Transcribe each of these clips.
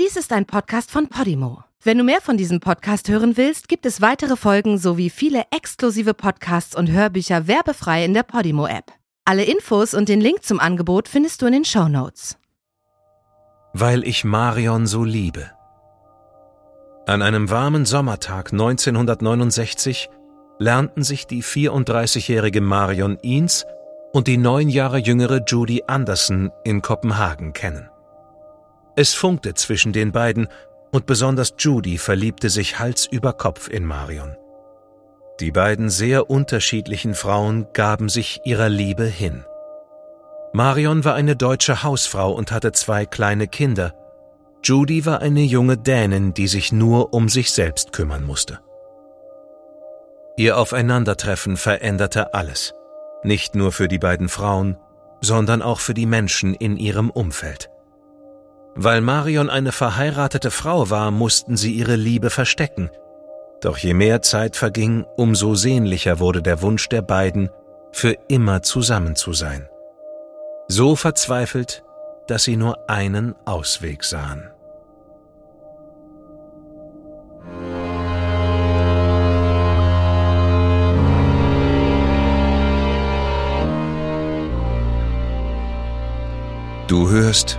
Dies ist ein Podcast von Podimo. Wenn du mehr von diesem Podcast hören willst, gibt es weitere Folgen sowie viele exklusive Podcasts und Hörbücher werbefrei in der Podimo-App. Alle Infos und den Link zum Angebot findest du in den Show Notes. Weil ich Marion so liebe. An einem warmen Sommertag 1969 lernten sich die 34-jährige Marion Eanes und die neun Jahre jüngere Judy Anderson in Kopenhagen kennen. Es funkte zwischen den beiden und besonders Judy verliebte sich Hals über Kopf in Marion. Die beiden sehr unterschiedlichen Frauen gaben sich ihrer Liebe hin. Marion war eine deutsche Hausfrau und hatte zwei kleine Kinder. Judy war eine junge Dänin, die sich nur um sich selbst kümmern musste. Ihr Aufeinandertreffen veränderte alles, nicht nur für die beiden Frauen, sondern auch für die Menschen in ihrem Umfeld. Weil Marion eine verheiratete Frau war, mussten sie ihre Liebe verstecken. Doch je mehr Zeit verging, umso sehnlicher wurde der Wunsch der beiden, für immer zusammen zu sein. So verzweifelt, dass sie nur einen Ausweg sahen. Du hörst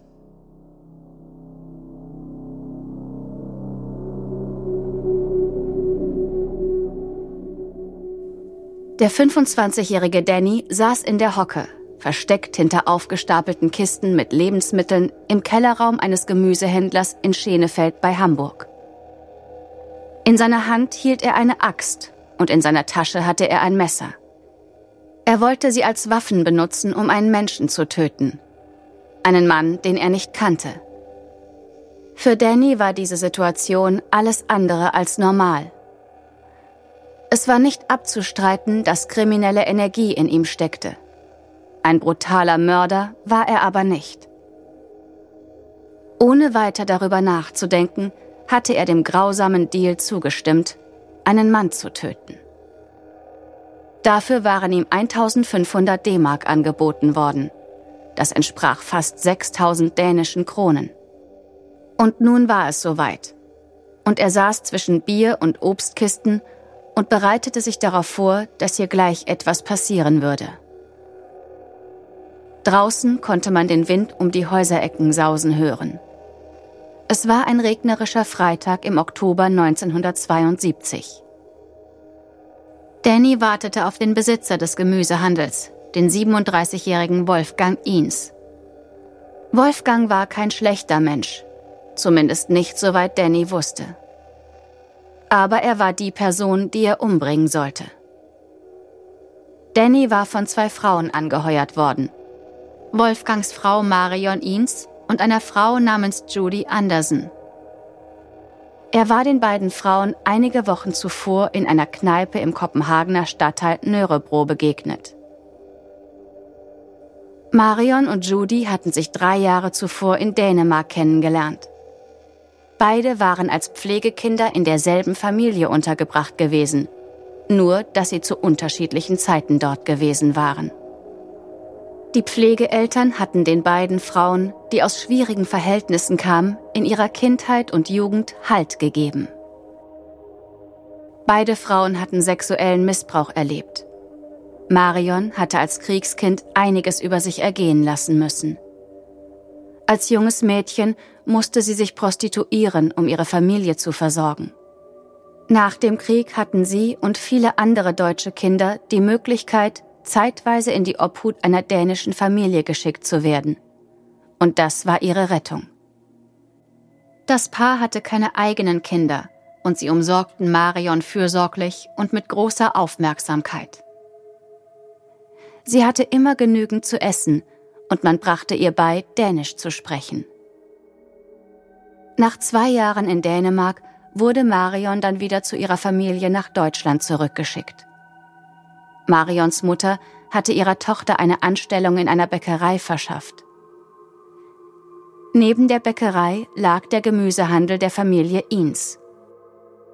Der 25-jährige Danny saß in der Hocke, versteckt hinter aufgestapelten Kisten mit Lebensmitteln im Kellerraum eines Gemüsehändlers in Schenefeld bei Hamburg. In seiner Hand hielt er eine Axt und in seiner Tasche hatte er ein Messer. Er wollte sie als Waffen benutzen, um einen Menschen zu töten. Einen Mann, den er nicht kannte. Für Danny war diese Situation alles andere als normal. Es war nicht abzustreiten, dass kriminelle Energie in ihm steckte. Ein brutaler Mörder war er aber nicht. Ohne weiter darüber nachzudenken, hatte er dem grausamen Deal zugestimmt, einen Mann zu töten. Dafür waren ihm 1500 D-Mark angeboten worden. Das entsprach fast 6000 dänischen Kronen. Und nun war es soweit. Und er saß zwischen Bier und Obstkisten und bereitete sich darauf vor, dass hier gleich etwas passieren würde. Draußen konnte man den Wind um die Häuserecken sausen hören. Es war ein regnerischer Freitag im Oktober 1972. Danny wartete auf den Besitzer des Gemüsehandels, den 37-jährigen Wolfgang Ines. Wolfgang war kein schlechter Mensch, zumindest nicht soweit Danny wusste aber er war die Person, die er umbringen sollte. Danny war von zwei Frauen angeheuert worden. Wolfgangs Frau Marion Eanes und einer Frau namens Judy Anderson. Er war den beiden Frauen einige Wochen zuvor in einer Kneipe im Kopenhagener Stadtteil Nörebro begegnet. Marion und Judy hatten sich drei Jahre zuvor in Dänemark kennengelernt. Beide waren als Pflegekinder in derselben Familie untergebracht gewesen, nur dass sie zu unterschiedlichen Zeiten dort gewesen waren. Die Pflegeeltern hatten den beiden Frauen, die aus schwierigen Verhältnissen kamen, in ihrer Kindheit und Jugend Halt gegeben. Beide Frauen hatten sexuellen Missbrauch erlebt. Marion hatte als Kriegskind einiges über sich ergehen lassen müssen. Als junges Mädchen musste sie sich prostituieren, um ihre Familie zu versorgen. Nach dem Krieg hatten sie und viele andere deutsche Kinder die Möglichkeit, zeitweise in die Obhut einer dänischen Familie geschickt zu werden. Und das war ihre Rettung. Das Paar hatte keine eigenen Kinder und sie umsorgten Marion fürsorglich und mit großer Aufmerksamkeit. Sie hatte immer genügend zu essen und man brachte ihr bei, Dänisch zu sprechen. Nach zwei Jahren in Dänemark wurde Marion dann wieder zu ihrer Familie nach Deutschland zurückgeschickt. Marions Mutter hatte ihrer Tochter eine Anstellung in einer Bäckerei verschafft. Neben der Bäckerei lag der Gemüsehandel der Familie Ins.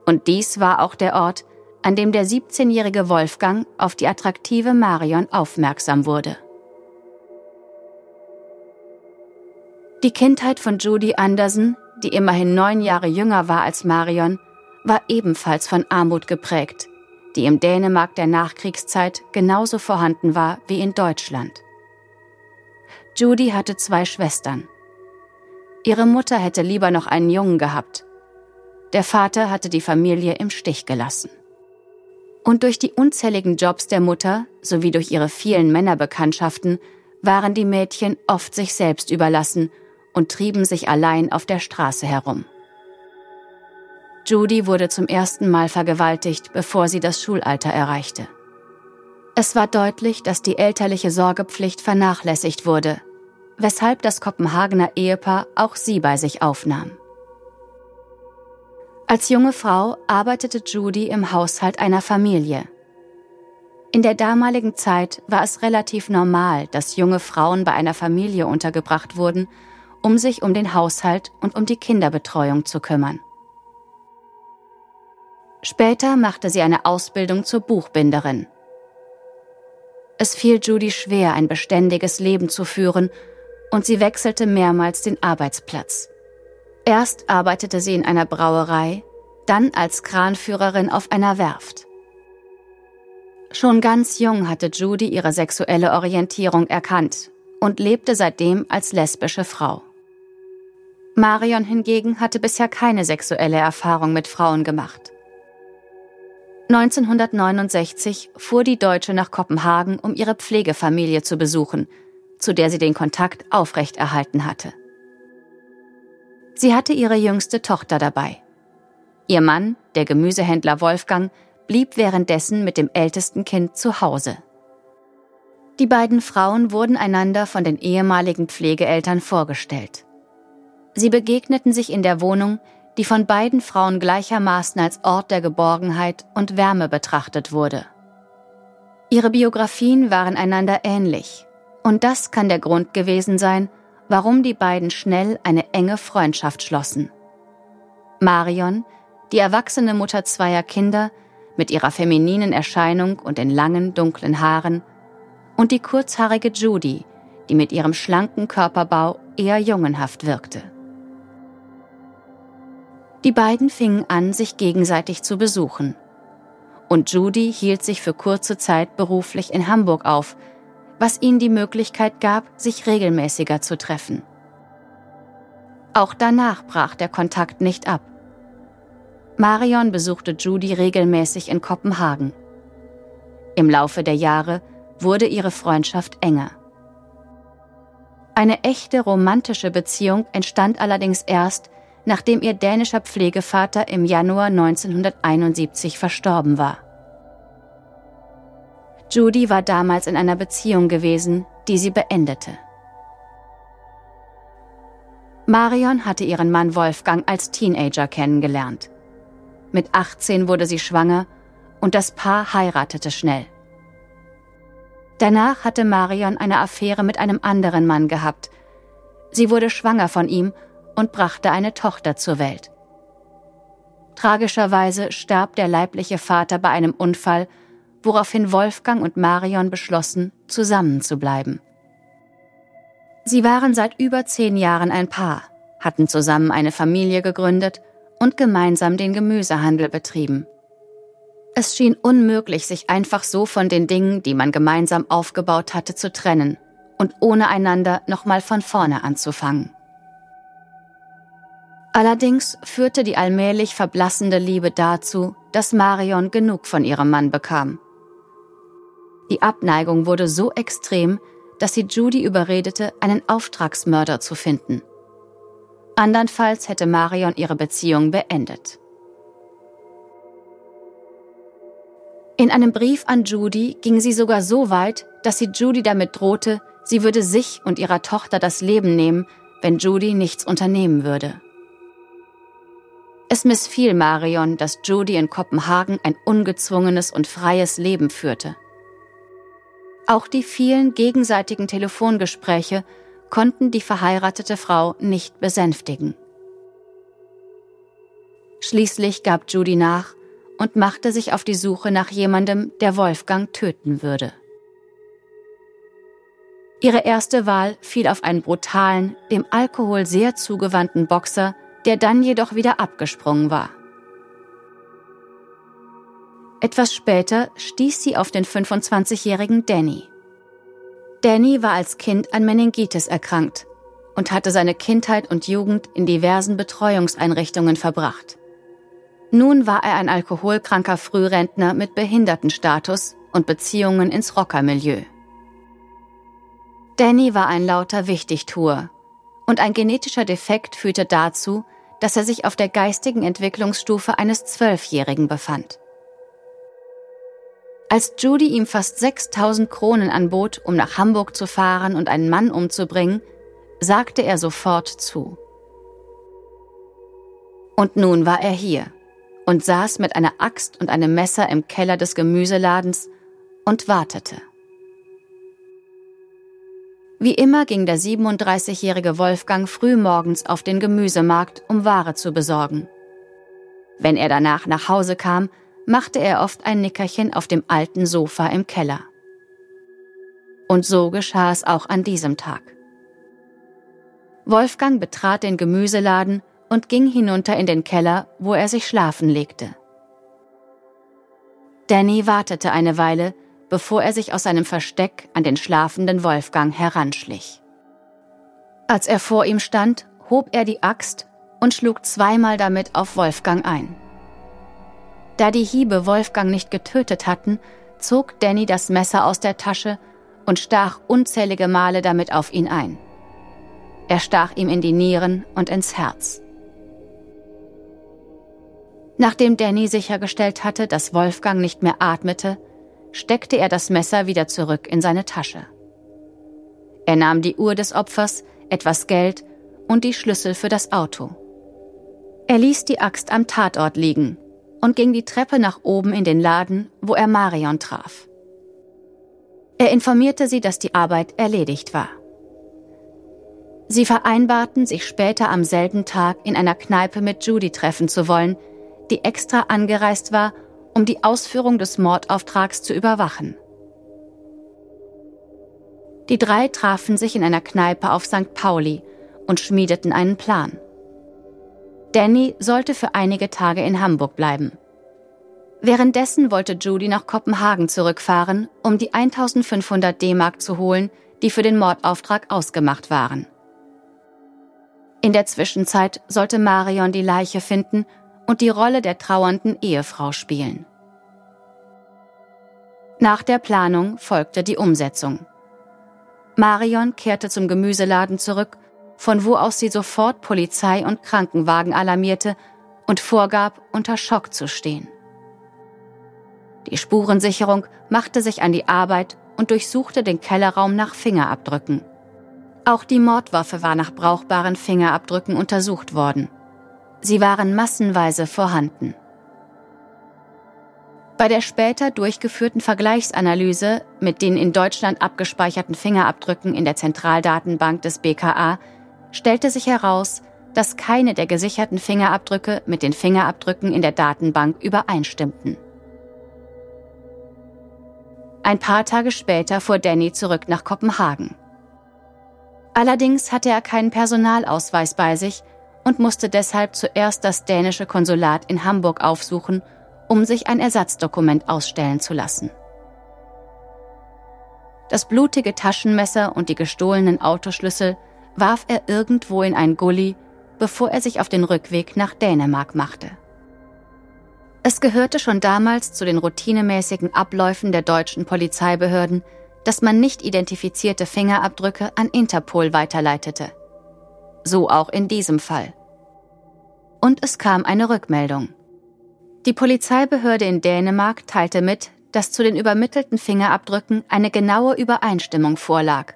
Und dies war auch der Ort, an dem der 17-jährige Wolfgang auf die attraktive Marion aufmerksam wurde. Die Kindheit von Judy Anderson, die immerhin neun Jahre jünger war als Marion, war ebenfalls von Armut geprägt, die im Dänemark der Nachkriegszeit genauso vorhanden war wie in Deutschland. Judy hatte zwei Schwestern. Ihre Mutter hätte lieber noch einen Jungen gehabt. Der Vater hatte die Familie im Stich gelassen. Und durch die unzähligen Jobs der Mutter sowie durch ihre vielen Männerbekanntschaften waren die Mädchen oft sich selbst überlassen und trieben sich allein auf der Straße herum. Judy wurde zum ersten Mal vergewaltigt, bevor sie das Schulalter erreichte. Es war deutlich, dass die elterliche Sorgepflicht vernachlässigt wurde, weshalb das Kopenhagener Ehepaar auch sie bei sich aufnahm. Als junge Frau arbeitete Judy im Haushalt einer Familie. In der damaligen Zeit war es relativ normal, dass junge Frauen bei einer Familie untergebracht wurden um sich um den Haushalt und um die Kinderbetreuung zu kümmern. Später machte sie eine Ausbildung zur Buchbinderin. Es fiel Judy schwer, ein beständiges Leben zu führen, und sie wechselte mehrmals den Arbeitsplatz. Erst arbeitete sie in einer Brauerei, dann als Kranführerin auf einer Werft. Schon ganz jung hatte Judy ihre sexuelle Orientierung erkannt und lebte seitdem als lesbische Frau. Marion hingegen hatte bisher keine sexuelle Erfahrung mit Frauen gemacht. 1969 fuhr die Deutsche nach Kopenhagen, um ihre Pflegefamilie zu besuchen, zu der sie den Kontakt aufrechterhalten hatte. Sie hatte ihre jüngste Tochter dabei. Ihr Mann, der Gemüsehändler Wolfgang, blieb währenddessen mit dem ältesten Kind zu Hause. Die beiden Frauen wurden einander von den ehemaligen Pflegeeltern vorgestellt. Sie begegneten sich in der Wohnung, die von beiden Frauen gleichermaßen als Ort der Geborgenheit und Wärme betrachtet wurde. Ihre Biografien waren einander ähnlich, und das kann der Grund gewesen sein, warum die beiden schnell eine enge Freundschaft schlossen. Marion, die erwachsene Mutter zweier Kinder, mit ihrer femininen Erscheinung und den langen, dunklen Haaren, und die kurzhaarige Judy, die mit ihrem schlanken Körperbau eher jungenhaft wirkte. Die beiden fingen an, sich gegenseitig zu besuchen. Und Judy hielt sich für kurze Zeit beruflich in Hamburg auf, was ihnen die Möglichkeit gab, sich regelmäßiger zu treffen. Auch danach brach der Kontakt nicht ab. Marion besuchte Judy regelmäßig in Kopenhagen. Im Laufe der Jahre wurde ihre Freundschaft enger. Eine echte romantische Beziehung entstand allerdings erst, nachdem ihr dänischer Pflegevater im Januar 1971 verstorben war. Judy war damals in einer Beziehung gewesen, die sie beendete. Marion hatte ihren Mann Wolfgang als Teenager kennengelernt. Mit 18 wurde sie schwanger und das Paar heiratete schnell. Danach hatte Marion eine Affäre mit einem anderen Mann gehabt. Sie wurde schwanger von ihm und brachte eine Tochter zur Welt. Tragischerweise starb der leibliche Vater bei einem Unfall, woraufhin Wolfgang und Marion beschlossen, zusammenzubleiben. Sie waren seit über zehn Jahren ein Paar, hatten zusammen eine Familie gegründet und gemeinsam den Gemüsehandel betrieben. Es schien unmöglich, sich einfach so von den Dingen, die man gemeinsam aufgebaut hatte, zu trennen und ohne einander nochmal von vorne anzufangen. Allerdings führte die allmählich verblassende Liebe dazu, dass Marion genug von ihrem Mann bekam. Die Abneigung wurde so extrem, dass sie Judy überredete, einen Auftragsmörder zu finden. Andernfalls hätte Marion ihre Beziehung beendet. In einem Brief an Judy ging sie sogar so weit, dass sie Judy damit drohte, sie würde sich und ihrer Tochter das Leben nehmen, wenn Judy nichts unternehmen würde. Es missfiel Marion, dass Judy in Kopenhagen ein ungezwungenes und freies Leben führte. Auch die vielen gegenseitigen Telefongespräche konnten die verheiratete Frau nicht besänftigen. Schließlich gab Judy nach und machte sich auf die Suche nach jemandem, der Wolfgang töten würde. Ihre erste Wahl fiel auf einen brutalen, dem Alkohol sehr zugewandten Boxer, der dann jedoch wieder abgesprungen war. Etwas später stieß sie auf den 25-jährigen Danny. Danny war als Kind an Meningitis erkrankt und hatte seine Kindheit und Jugend in diversen Betreuungseinrichtungen verbracht. Nun war er ein alkoholkranker Frührentner mit Behindertenstatus und Beziehungen ins Rockermilieu. Danny war ein lauter Wichtigtuer und ein genetischer Defekt führte dazu, dass er sich auf der geistigen Entwicklungsstufe eines Zwölfjährigen befand. Als Judy ihm fast 6000 Kronen anbot, um nach Hamburg zu fahren und einen Mann umzubringen, sagte er sofort zu. Und nun war er hier und saß mit einer Axt und einem Messer im Keller des Gemüseladens und wartete. Wie immer ging der 37-jährige Wolfgang frühmorgens auf den Gemüsemarkt, um Ware zu besorgen. Wenn er danach nach Hause kam, machte er oft ein Nickerchen auf dem alten Sofa im Keller. Und so geschah es auch an diesem Tag. Wolfgang betrat den Gemüseladen und ging hinunter in den Keller, wo er sich schlafen legte. Danny wartete eine Weile, bevor er sich aus seinem Versteck an den schlafenden Wolfgang heranschlich. Als er vor ihm stand, hob er die Axt und schlug zweimal damit auf Wolfgang ein. Da die Hiebe Wolfgang nicht getötet hatten, zog Danny das Messer aus der Tasche und stach unzählige Male damit auf ihn ein. Er stach ihm in die Nieren und ins Herz. Nachdem Danny sichergestellt hatte, dass Wolfgang nicht mehr atmete, steckte er das Messer wieder zurück in seine Tasche. Er nahm die Uhr des Opfers, etwas Geld und die Schlüssel für das Auto. Er ließ die Axt am Tatort liegen und ging die Treppe nach oben in den Laden, wo er Marion traf. Er informierte sie, dass die Arbeit erledigt war. Sie vereinbarten, sich später am selben Tag in einer Kneipe mit Judy treffen zu wollen, die extra angereist war, um die Ausführung des Mordauftrags zu überwachen. Die drei trafen sich in einer Kneipe auf St. Pauli und schmiedeten einen Plan. Danny sollte für einige Tage in Hamburg bleiben. Währenddessen wollte Judy nach Kopenhagen zurückfahren, um die 1500 D-Mark zu holen, die für den Mordauftrag ausgemacht waren. In der Zwischenzeit sollte Marion die Leiche finden und die Rolle der trauernden Ehefrau spielen. Nach der Planung folgte die Umsetzung. Marion kehrte zum Gemüseladen zurück, von wo aus sie sofort Polizei und Krankenwagen alarmierte und vorgab, unter Schock zu stehen. Die Spurensicherung machte sich an die Arbeit und durchsuchte den Kellerraum nach Fingerabdrücken. Auch die Mordwaffe war nach brauchbaren Fingerabdrücken untersucht worden. Sie waren massenweise vorhanden. Bei der später durchgeführten Vergleichsanalyse mit den in Deutschland abgespeicherten Fingerabdrücken in der Zentraldatenbank des BKA stellte sich heraus, dass keine der gesicherten Fingerabdrücke mit den Fingerabdrücken in der Datenbank übereinstimmten. Ein paar Tage später fuhr Danny zurück nach Kopenhagen. Allerdings hatte er keinen Personalausweis bei sich und musste deshalb zuerst das dänische Konsulat in Hamburg aufsuchen, um sich ein Ersatzdokument ausstellen zu lassen. Das blutige Taschenmesser und die gestohlenen Autoschlüssel warf er irgendwo in ein Gully, bevor er sich auf den Rückweg nach Dänemark machte. Es gehörte schon damals zu den routinemäßigen Abläufen der deutschen Polizeibehörden, dass man nicht identifizierte Fingerabdrücke an Interpol weiterleitete. So auch in diesem Fall. Und es kam eine Rückmeldung. Die Polizeibehörde in Dänemark teilte mit, dass zu den übermittelten Fingerabdrücken eine genaue Übereinstimmung vorlag.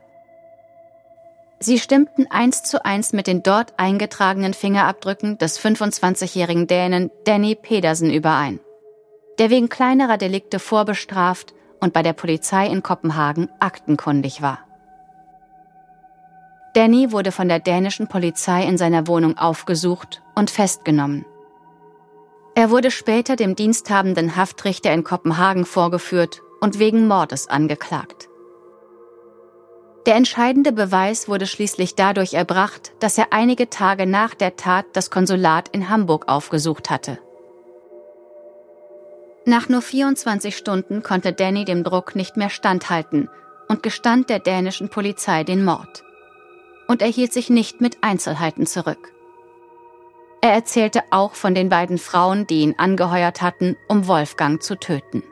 Sie stimmten eins zu eins mit den dort eingetragenen Fingerabdrücken des 25-jährigen Dänen Danny Pedersen überein, der wegen kleinerer Delikte vorbestraft und bei der Polizei in Kopenhagen aktenkundig war. Danny wurde von der dänischen Polizei in seiner Wohnung aufgesucht und festgenommen. Er wurde später dem diensthabenden Haftrichter in Kopenhagen vorgeführt und wegen Mordes angeklagt. Der entscheidende Beweis wurde schließlich dadurch erbracht, dass er einige Tage nach der Tat das Konsulat in Hamburg aufgesucht hatte. Nach nur 24 Stunden konnte Danny dem Druck nicht mehr standhalten und gestand der dänischen Polizei den Mord. Und er hielt sich nicht mit Einzelheiten zurück. Er erzählte auch von den beiden Frauen, die ihn angeheuert hatten, um Wolfgang zu töten.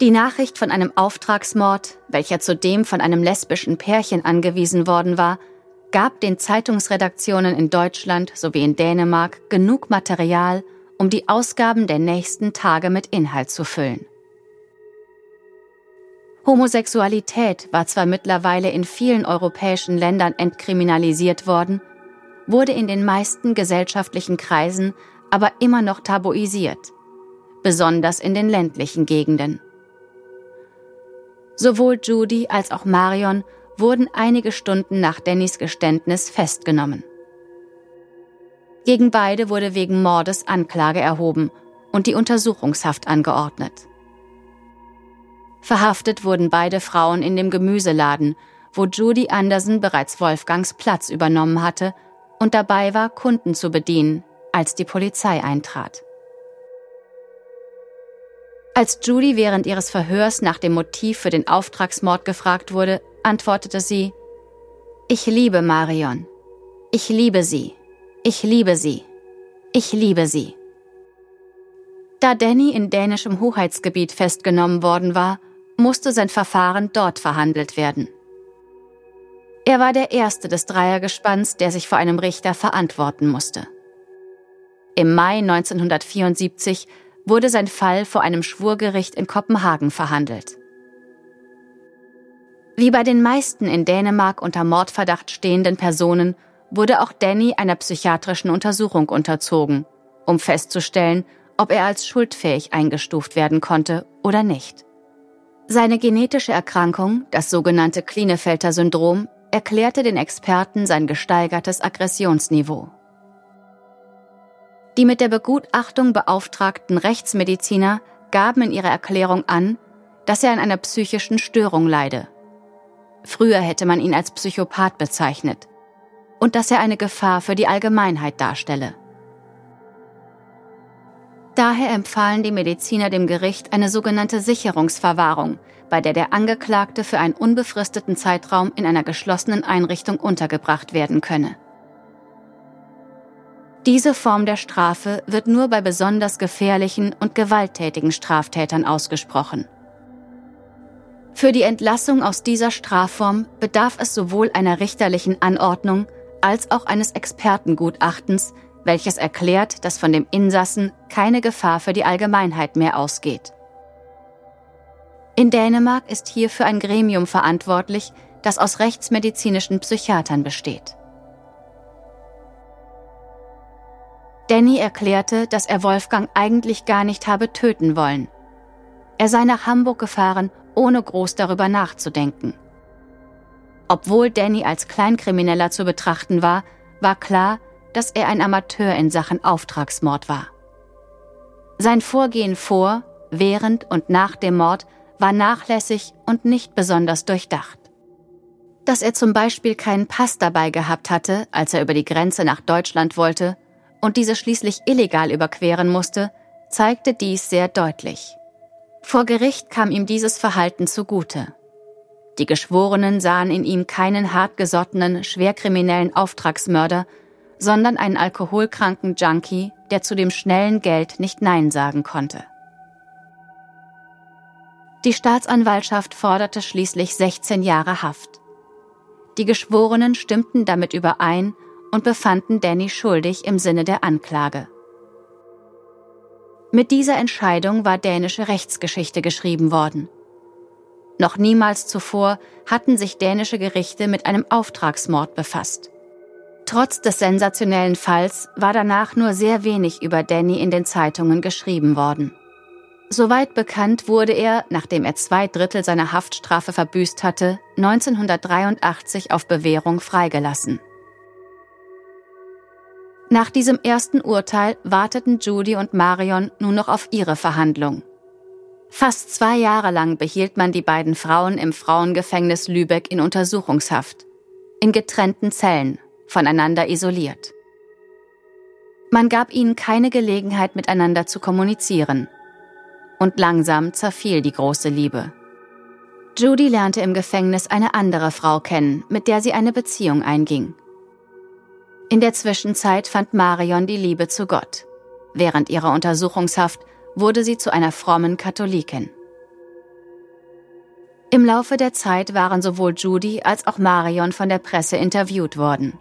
Die Nachricht von einem Auftragsmord, welcher zudem von einem lesbischen Pärchen angewiesen worden war, gab den Zeitungsredaktionen in Deutschland sowie in Dänemark genug Material, um die Ausgaben der nächsten Tage mit Inhalt zu füllen. Homosexualität war zwar mittlerweile in vielen europäischen Ländern entkriminalisiert worden, wurde in den meisten gesellschaftlichen Kreisen aber immer noch tabuisiert, besonders in den ländlichen Gegenden. Sowohl Judy als auch Marion wurden einige Stunden nach Dannys Geständnis festgenommen. Gegen beide wurde wegen Mordes Anklage erhoben und die Untersuchungshaft angeordnet. Verhaftet wurden beide Frauen in dem Gemüseladen, wo Judy Anderson bereits Wolfgangs Platz übernommen hatte und dabei war, Kunden zu bedienen, als die Polizei eintrat. Als Judy während ihres Verhörs nach dem Motiv für den Auftragsmord gefragt wurde, antwortete sie, Ich liebe Marion. Ich liebe sie. Ich liebe sie. Ich liebe sie. Da Danny in dänischem Hoheitsgebiet festgenommen worden war, musste sein Verfahren dort verhandelt werden. Er war der erste des Dreiergespanns, der sich vor einem Richter verantworten musste. Im Mai 1974 wurde sein Fall vor einem Schwurgericht in Kopenhagen verhandelt. Wie bei den meisten in Dänemark unter Mordverdacht stehenden Personen wurde auch Danny einer psychiatrischen Untersuchung unterzogen, um festzustellen, ob er als schuldfähig eingestuft werden konnte oder nicht. Seine genetische Erkrankung, das sogenannte Klinefelter-Syndrom, erklärte den Experten sein gesteigertes Aggressionsniveau. Die mit der Begutachtung beauftragten Rechtsmediziner gaben in ihrer Erklärung an, dass er an einer psychischen Störung leide. Früher hätte man ihn als Psychopath bezeichnet und dass er eine Gefahr für die Allgemeinheit darstelle. Daher empfahlen die Mediziner dem Gericht eine sogenannte Sicherungsverwahrung, bei der der Angeklagte für einen unbefristeten Zeitraum in einer geschlossenen Einrichtung untergebracht werden könne. Diese Form der Strafe wird nur bei besonders gefährlichen und gewalttätigen Straftätern ausgesprochen. Für die Entlassung aus dieser Strafform bedarf es sowohl einer richterlichen Anordnung als auch eines Expertengutachtens, welches erklärt, dass von dem Insassen keine Gefahr für die Allgemeinheit mehr ausgeht. In Dänemark ist hierfür ein Gremium verantwortlich, das aus rechtsmedizinischen Psychiatern besteht. Danny erklärte, dass er Wolfgang eigentlich gar nicht habe töten wollen. Er sei nach Hamburg gefahren, ohne groß darüber nachzudenken. Obwohl Danny als Kleinkrimineller zu betrachten war, war klar, dass er ein Amateur in Sachen Auftragsmord war. Sein Vorgehen vor, während und nach dem Mord war nachlässig und nicht besonders durchdacht. Dass er zum Beispiel keinen Pass dabei gehabt hatte, als er über die Grenze nach Deutschland wollte, und diese schließlich illegal überqueren musste, zeigte dies sehr deutlich. Vor Gericht kam ihm dieses Verhalten zugute. Die Geschworenen sahen in ihm keinen hartgesottenen, schwerkriminellen Auftragsmörder, sondern einen alkoholkranken Junkie, der zu dem schnellen Geld nicht Nein sagen konnte. Die Staatsanwaltschaft forderte schließlich 16 Jahre Haft. Die Geschworenen stimmten damit überein und befanden Danny schuldig im Sinne der Anklage. Mit dieser Entscheidung war dänische Rechtsgeschichte geschrieben worden. Noch niemals zuvor hatten sich dänische Gerichte mit einem Auftragsmord befasst. Trotz des sensationellen Falls war danach nur sehr wenig über Danny in den Zeitungen geschrieben worden. Soweit bekannt wurde er, nachdem er zwei Drittel seiner Haftstrafe verbüßt hatte, 1983 auf Bewährung freigelassen. Nach diesem ersten Urteil warteten Judy und Marion nur noch auf ihre Verhandlung. Fast zwei Jahre lang behielt man die beiden Frauen im Frauengefängnis Lübeck in Untersuchungshaft, in getrennten Zellen, voneinander isoliert. Man gab ihnen keine Gelegenheit, miteinander zu kommunizieren. Und langsam zerfiel die große Liebe. Judy lernte im Gefängnis eine andere Frau kennen, mit der sie eine Beziehung einging. In der Zwischenzeit fand Marion die Liebe zu Gott. Während ihrer Untersuchungshaft wurde sie zu einer frommen Katholikin. Im Laufe der Zeit waren sowohl Judy als auch Marion von der Presse interviewt worden.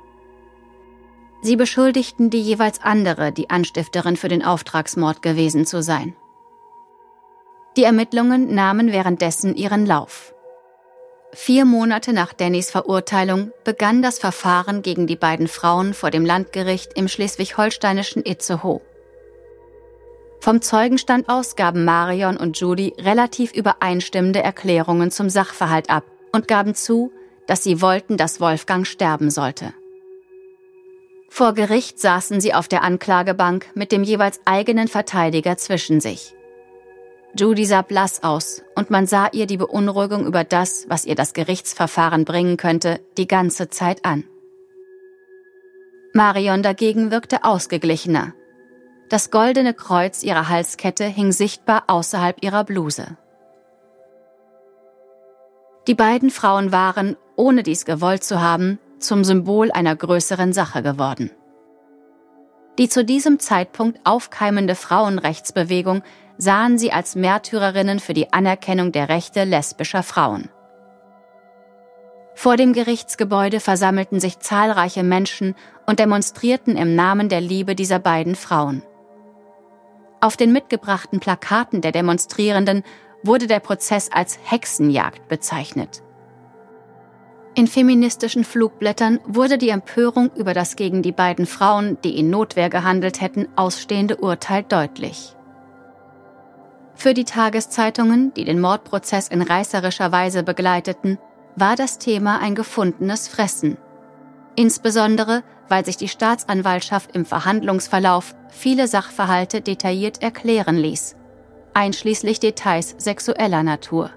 Sie beschuldigten die jeweils andere, die Anstifterin für den Auftragsmord gewesen zu sein. Die Ermittlungen nahmen währenddessen ihren Lauf. Vier Monate nach Dannys Verurteilung begann das Verfahren gegen die beiden Frauen vor dem Landgericht im schleswig-holsteinischen Itzehoe. Vom Zeugenstand aus gaben Marion und Judy relativ übereinstimmende Erklärungen zum Sachverhalt ab und gaben zu, dass sie wollten, dass Wolfgang sterben sollte. Vor Gericht saßen sie auf der Anklagebank mit dem jeweils eigenen Verteidiger zwischen sich. Judy sah blass aus und man sah ihr die Beunruhigung über das, was ihr das Gerichtsverfahren bringen könnte, die ganze Zeit an. Marion dagegen wirkte ausgeglichener. Das goldene Kreuz ihrer Halskette hing sichtbar außerhalb ihrer Bluse. Die beiden Frauen waren, ohne dies gewollt zu haben, zum Symbol einer größeren Sache geworden. Die zu diesem Zeitpunkt aufkeimende Frauenrechtsbewegung sahen sie als Märtyrerinnen für die Anerkennung der Rechte lesbischer Frauen. Vor dem Gerichtsgebäude versammelten sich zahlreiche Menschen und demonstrierten im Namen der Liebe dieser beiden Frauen. Auf den mitgebrachten Plakaten der Demonstrierenden wurde der Prozess als Hexenjagd bezeichnet. In feministischen Flugblättern wurde die Empörung über das gegen die beiden Frauen, die in Notwehr gehandelt hätten, ausstehende Urteil deutlich. Für die Tageszeitungen, die den Mordprozess in reißerischer Weise begleiteten, war das Thema ein gefundenes Fressen. Insbesondere, weil sich die Staatsanwaltschaft im Verhandlungsverlauf viele Sachverhalte detailliert erklären ließ, einschließlich Details sexueller Natur.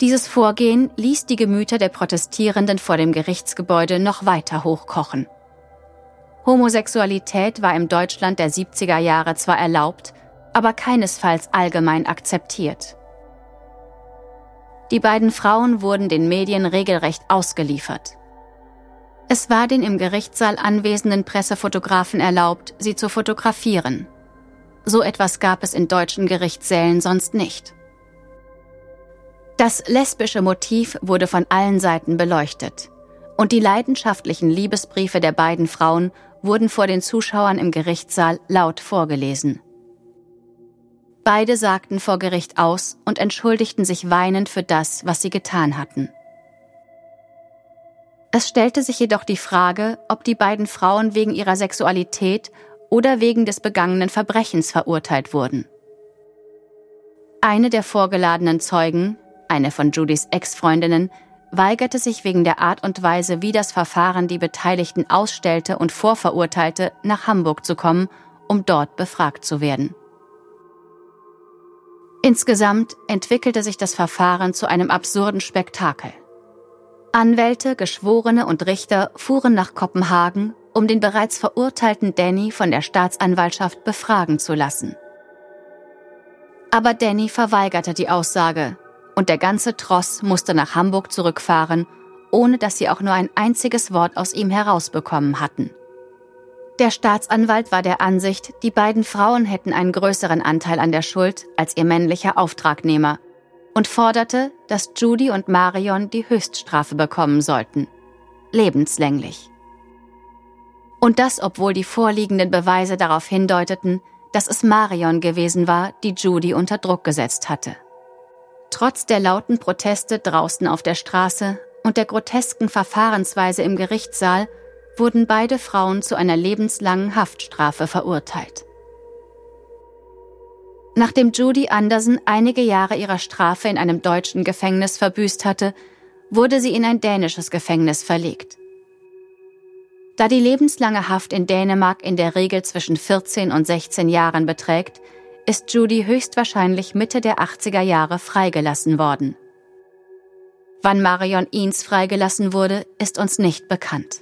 Dieses Vorgehen ließ die Gemüter der Protestierenden vor dem Gerichtsgebäude noch weiter hochkochen. Homosexualität war im Deutschland der 70er Jahre zwar erlaubt, aber keinesfalls allgemein akzeptiert. Die beiden Frauen wurden den Medien regelrecht ausgeliefert. Es war den im Gerichtssaal anwesenden Pressefotografen erlaubt, sie zu fotografieren. So etwas gab es in deutschen Gerichtssälen sonst nicht. Das lesbische Motiv wurde von allen Seiten beleuchtet und die leidenschaftlichen Liebesbriefe der beiden Frauen wurden vor den Zuschauern im Gerichtssaal laut vorgelesen. Beide sagten vor Gericht aus und entschuldigten sich weinend für das, was sie getan hatten. Es stellte sich jedoch die Frage, ob die beiden Frauen wegen ihrer Sexualität oder wegen des begangenen Verbrechens verurteilt wurden. Eine der vorgeladenen Zeugen, eine von Judys Ex-Freundinnen, weigerte sich wegen der Art und Weise, wie das Verfahren die Beteiligten ausstellte und vorverurteilte, nach Hamburg zu kommen, um dort befragt zu werden. Insgesamt entwickelte sich das Verfahren zu einem absurden Spektakel. Anwälte, Geschworene und Richter fuhren nach Kopenhagen, um den bereits verurteilten Danny von der Staatsanwaltschaft befragen zu lassen. Aber Danny verweigerte die Aussage, und der ganze Tross musste nach Hamburg zurückfahren, ohne dass sie auch nur ein einziges Wort aus ihm herausbekommen hatten. Der Staatsanwalt war der Ansicht, die beiden Frauen hätten einen größeren Anteil an der Schuld als ihr männlicher Auftragnehmer und forderte, dass Judy und Marion die Höchststrafe bekommen sollten. Lebenslänglich. Und das, obwohl die vorliegenden Beweise darauf hindeuteten, dass es Marion gewesen war, die Judy unter Druck gesetzt hatte. Trotz der lauten Proteste draußen auf der Straße und der grotesken Verfahrensweise im Gerichtssaal wurden beide Frauen zu einer lebenslangen Haftstrafe verurteilt. Nachdem Judy Anderson einige Jahre ihrer Strafe in einem deutschen Gefängnis verbüßt hatte, wurde sie in ein dänisches Gefängnis verlegt. Da die lebenslange Haft in Dänemark in der Regel zwischen 14 und 16 Jahren beträgt, ist Judy höchstwahrscheinlich Mitte der 80er Jahre freigelassen worden. Wann Marion Eanes freigelassen wurde, ist uns nicht bekannt.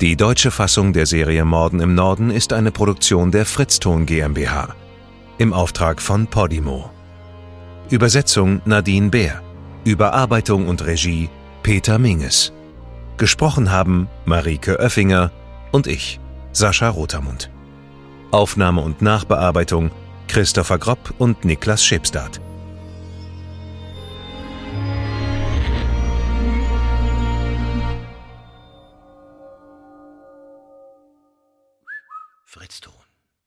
Die deutsche Fassung der Serie Morden im Norden ist eine Produktion der Fritzton GmbH im Auftrag von Podimo. Übersetzung Nadine Bär. Überarbeitung und Regie Peter Minges. Gesprochen haben Marike Oeffinger und ich, Sascha Rotermund. Aufnahme und Nachbearbeitung Christopher Gropp und Niklas Schipstadt.